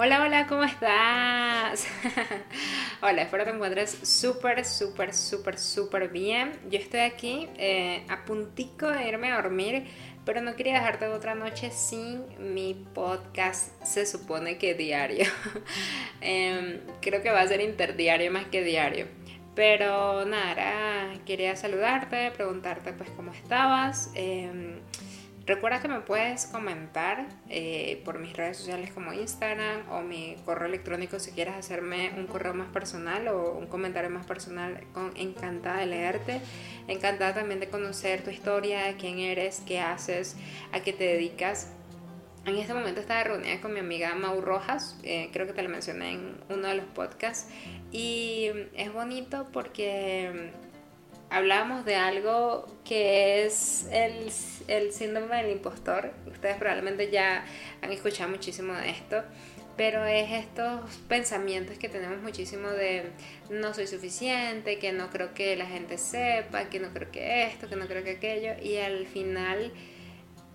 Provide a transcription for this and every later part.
Hola, hola, ¿cómo estás? hola, espero te encuentres súper, súper, súper, súper bien. Yo estoy aquí eh, a puntico de irme a dormir, pero no quería dejarte otra noche sin mi podcast, se supone que diario. Em, creo que va a ser interdiario más que diario. Pero nada, quería saludarte, preguntarte pues cómo estabas. Em, Recuerda que me puedes comentar eh, por mis redes sociales como Instagram o mi correo electrónico si quieres hacerme un correo más personal o un comentario más personal. Con, encantada de leerte, encantada también de conocer tu historia, quién eres, qué haces, a qué te dedicas. En este momento estaba reunida con mi amiga Mau Rojas, eh, creo que te lo mencioné en uno de los podcasts, y es bonito porque hablamos de algo que es el, el, síndrome del impostor. Ustedes probablemente ya han escuchado muchísimo de esto, pero es estos pensamientos que tenemos muchísimo de no soy suficiente, que no creo que la gente sepa, que no creo que esto, que no creo que aquello, y al final...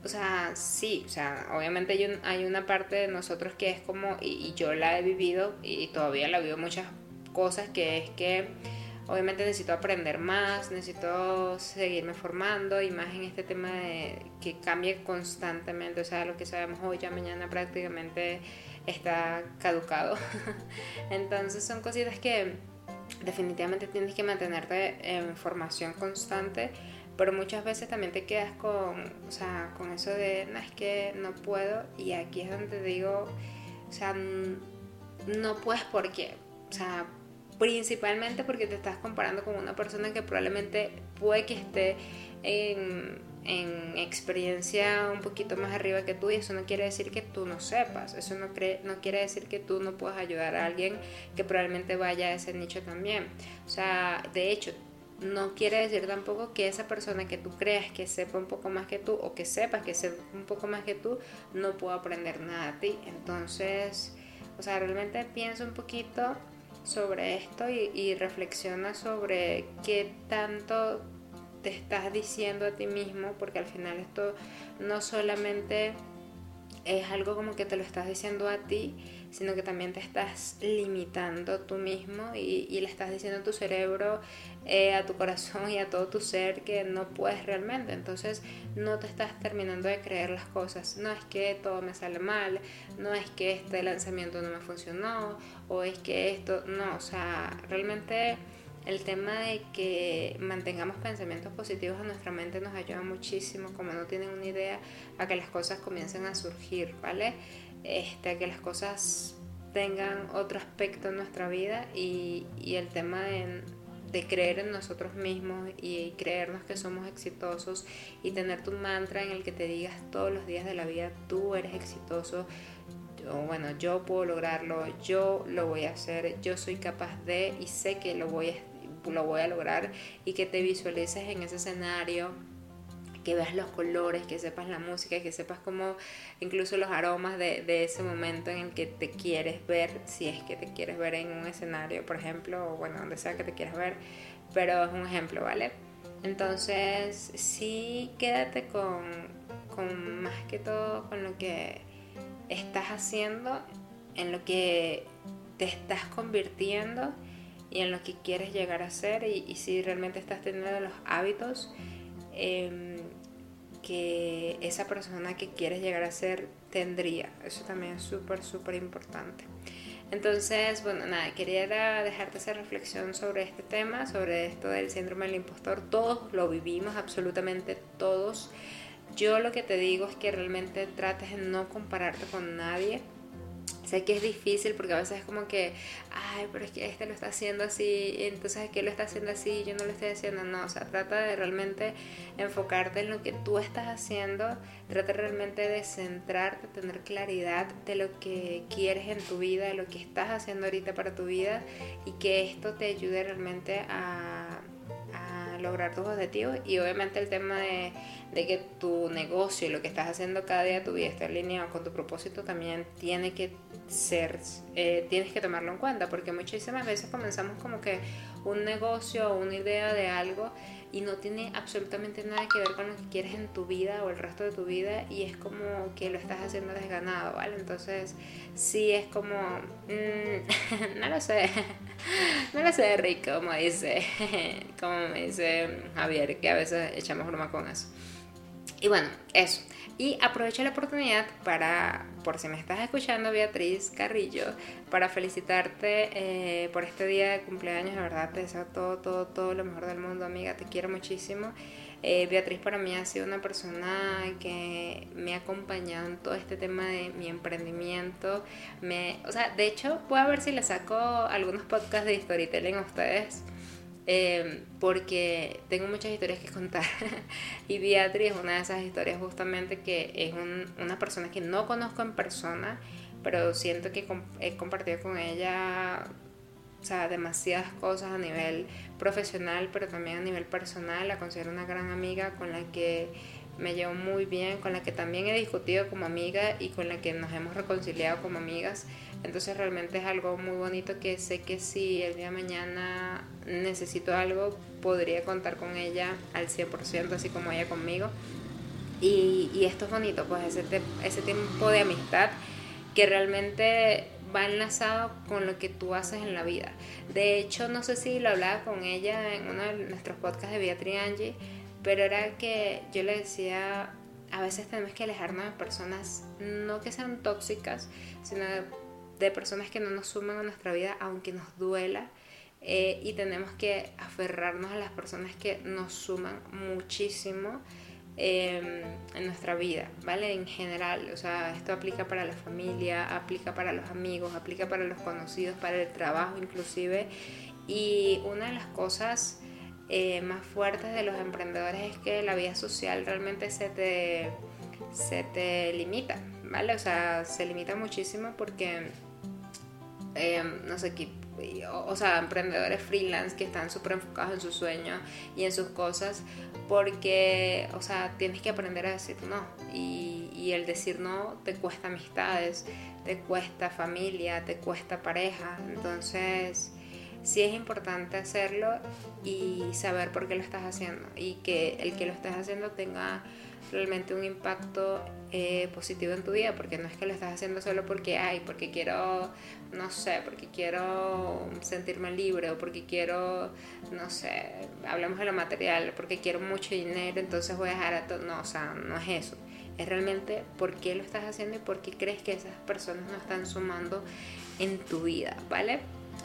O sea, sí, o sea, obviamente hay, una parte de nosotros que es como, y yo la he vivido y todavía la vivo muchas cosas, que es que obviamente necesito aprender más, necesito seguirme formando y más en este tema de que cambie constantemente, o sea, lo que sabemos hoy ya mañana prácticamente está caducado. Entonces son cositas que definitivamente tienes que mantenerte en formación constante, pero muchas veces también te quedas con, o sea, con eso de, no, es que no puedo y aquí es donde te digo, o sea, no puedes porque, o sea, principalmente porque te estás comparando con una persona que probablemente puede que esté en, en, experiencia un poquito más arriba que tú y eso no quiere decir que tú no sepas, eso no, cree, no quiere decir que tú no puedas ayudar a alguien que probablemente vaya a ese nicho también. O sea, de hecho, no quiere decir tampoco que esa persona que tú creas que sepa un poco más que tú o que sepas que sepa un poco más que tú no pueda aprender nada a ti. Entonces, o sea, realmente pienso un poquito sobre esto y, reflexiona sobre qué tanto te estás diciendo a ti mismo, porque al final esto no solamente es algo como que te lo estás diciendo a ti, sino que también te estás limitando tú mismo y, le estás diciendo a tu cerebro, eh, a tu corazón y a todo tu ser que no puedes realmente. Entonces no te estás terminando de creer las cosas. No es que todo me sale mal, no es que este lanzamiento no me funcionó o es que esto, no, o sea, realmente el tema de que mantengamos pensamientos positivos en nuestra mente nos ayuda muchísimo, como no tienen una idea, a que las cosas comiencen a surgir, ¿vale? Este, que las cosas tengan otro aspecto en nuestra vida y, el tema de, creer en nosotros mismos y creernos que somos exitosos y tener tu mantra en el que te digas todos los días de la vida, tú eres exitoso, bueno, yo puedo lograrlo, yo lo voy a hacer, yo soy capaz de y sé que lo voy lo voy a lograr y que te visualices en ese escenario que veas los colores, que sepas la música, que sepas como incluso los aromas de, ese momento en el que te quieres ver, si es que te quieres ver en un escenario, por ejemplo, o bueno, donde sea que te quieras ver, pero es un ejemplo, ¿vale? Entonces, sí, quédate con, con más que todo con lo que estás haciendo, en lo que te estás convirtiendo y en lo que quieres llegar a ser y, y si realmente estás teniendo los hábitos Em, que esa persona que quieres llegar a ser tendría. Eso también es súper, súper importante. Entonces, bueno, nada, quería dejarte esa reflexión sobre este tema, sobre esto del síndrome del impostor. Todos lo vivimos, absolutamente todos. Yo lo que te digo es que realmente trates de no compararte con nadie Sé que es difícil porque a veces es como que, ay, pero es que este lo está haciendo así, entonces que lo está haciendo así, yo no lo estoy haciendo. No, o sea, trata de realmente enfocarte en lo que tú estás haciendo, trata realmente de centrarte, tener claridad de lo que quieres en tu vida, de lo que estás haciendo ahorita para tu vida y que esto te ayude realmente a lograr tus objetivos y obviamente el tema de, que tu negocio y lo que estás haciendo cada día de tu vida esté alineado con tu propósito también tiene que ser, eh, tienes que tomarlo en cuenta porque muchísimas veces comenzamos como que un negocio o una idea de algo y no tiene absolutamente nada que ver con lo que quieres en tu vida o el resto de tu vida y es como que lo estás haciendo desganado, ¿vale? Entonces sí es como, mm, no lo sé, no lo sé rico, como dice, como me dice Javier, que a veces echamos broma con eso. Y bueno, eso. Y aprovecho la oportunidad para, por si me estás escuchando, Beatriz Carrillo, para felicitarte eh, por este día de cumpleaños. De verdad, te deseo todo, todo, todo lo mejor del mundo, amiga. Te quiero muchísimo. Eh, Beatriz para mí ha sido una persona que me ha acompañado en todo este tema de mi emprendimiento. Me, o sea, de hecho, voy a ver si le saco algunos podcasts de storytelling a ustedes Em, porque tengo muchas historias que contar y Beatriz es una de esas historias justamente que es una persona que no conozco en persona, pero siento que he compartido con ella o sea, demasiadas cosas a nivel profesional, pero también a nivel personal. La considero una gran amiga con la que me llevo muy bien, con la que también he discutido como amiga y con la que nos hemos reconciliado como amigas. Entonces realmente es algo muy bonito que sé que si el día de mañana necesito algo, podría contar con ella al 100%, así como ella conmigo. Y, y esto es bonito, pues ese, ese tiempo de amistad que realmente va enlazado con lo que tú haces en la vida. De hecho, no sé si lo hablaba con ella en uno de nuestros podcasts de Beatriz Angie, pero era que yo le decía, a veces tenemos que alejarnos de personas no que sean tóxicas, sino de personas que no nos suman a nuestra vida, aunque nos duela. Eh, y tenemos que aferrarnos a las personas que nos suman muchísimo em, en nuestra vida, ¿vale? En general, o sea, esto aplica para la familia, aplica para los amigos, aplica para los conocidos, para el trabajo inclusive. Y una de las cosas eh, más fuertes de los emprendedores es que la vida social realmente se te, se te limita, ¿vale? O sea, se limita muchísimo porque, em, no sé, o, sea, emprendedores freelance que están súper enfocados en sus sueños y en sus cosas, porque, o sea, tienes que aprender a decir no. Y, y el decir no te cuesta amistades, te cuesta familia, te cuesta pareja. Entonces, sí es importante hacerlo y saber por qué lo estás haciendo y que el que lo estás haciendo tenga realmente un impacto eh, positivo en tu vida, porque no es que lo estás haciendo solo porque hay, porque quiero, no sé, porque quiero sentirme libre o porque quiero, no sé, hablamos de lo material, porque quiero mucho dinero, entonces voy a dejar a todo, no, o sea, no es eso. Es realmente por qué lo estás haciendo y por qué crees que esas personas no están sumando en tu vida, ¿vale?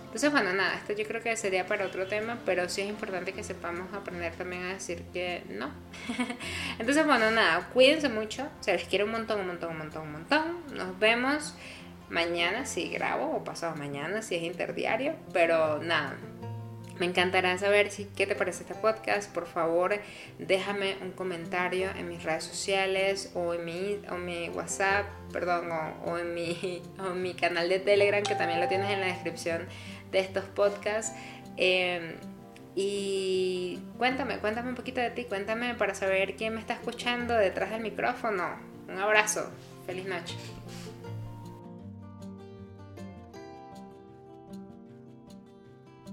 Entonces, bueno, nada, esto yo creo que sería para otro tema, pero sí es importante que sepamos aprender también a decir que no. Entonces, bueno, nada, cuídense mucho, se les quiere un montón, un montón, un montón, un montón. Nos vemos mañana si grabo o pasado mañana si es interdiario, pero nada. Me encantará saber si, qué te parece este podcast. Por favor, déjame un comentario en mis redes sociales o en mi, o mi WhatsApp, perdón, o, en mi, o en mi canal de Telegram, que también lo tienes en la descripción de estos podcasts. Em, y cuéntame, cuéntame un poquito de ti, cuéntame para saber quién me está escuchando detrás del micrófono. Un abrazo, feliz noche.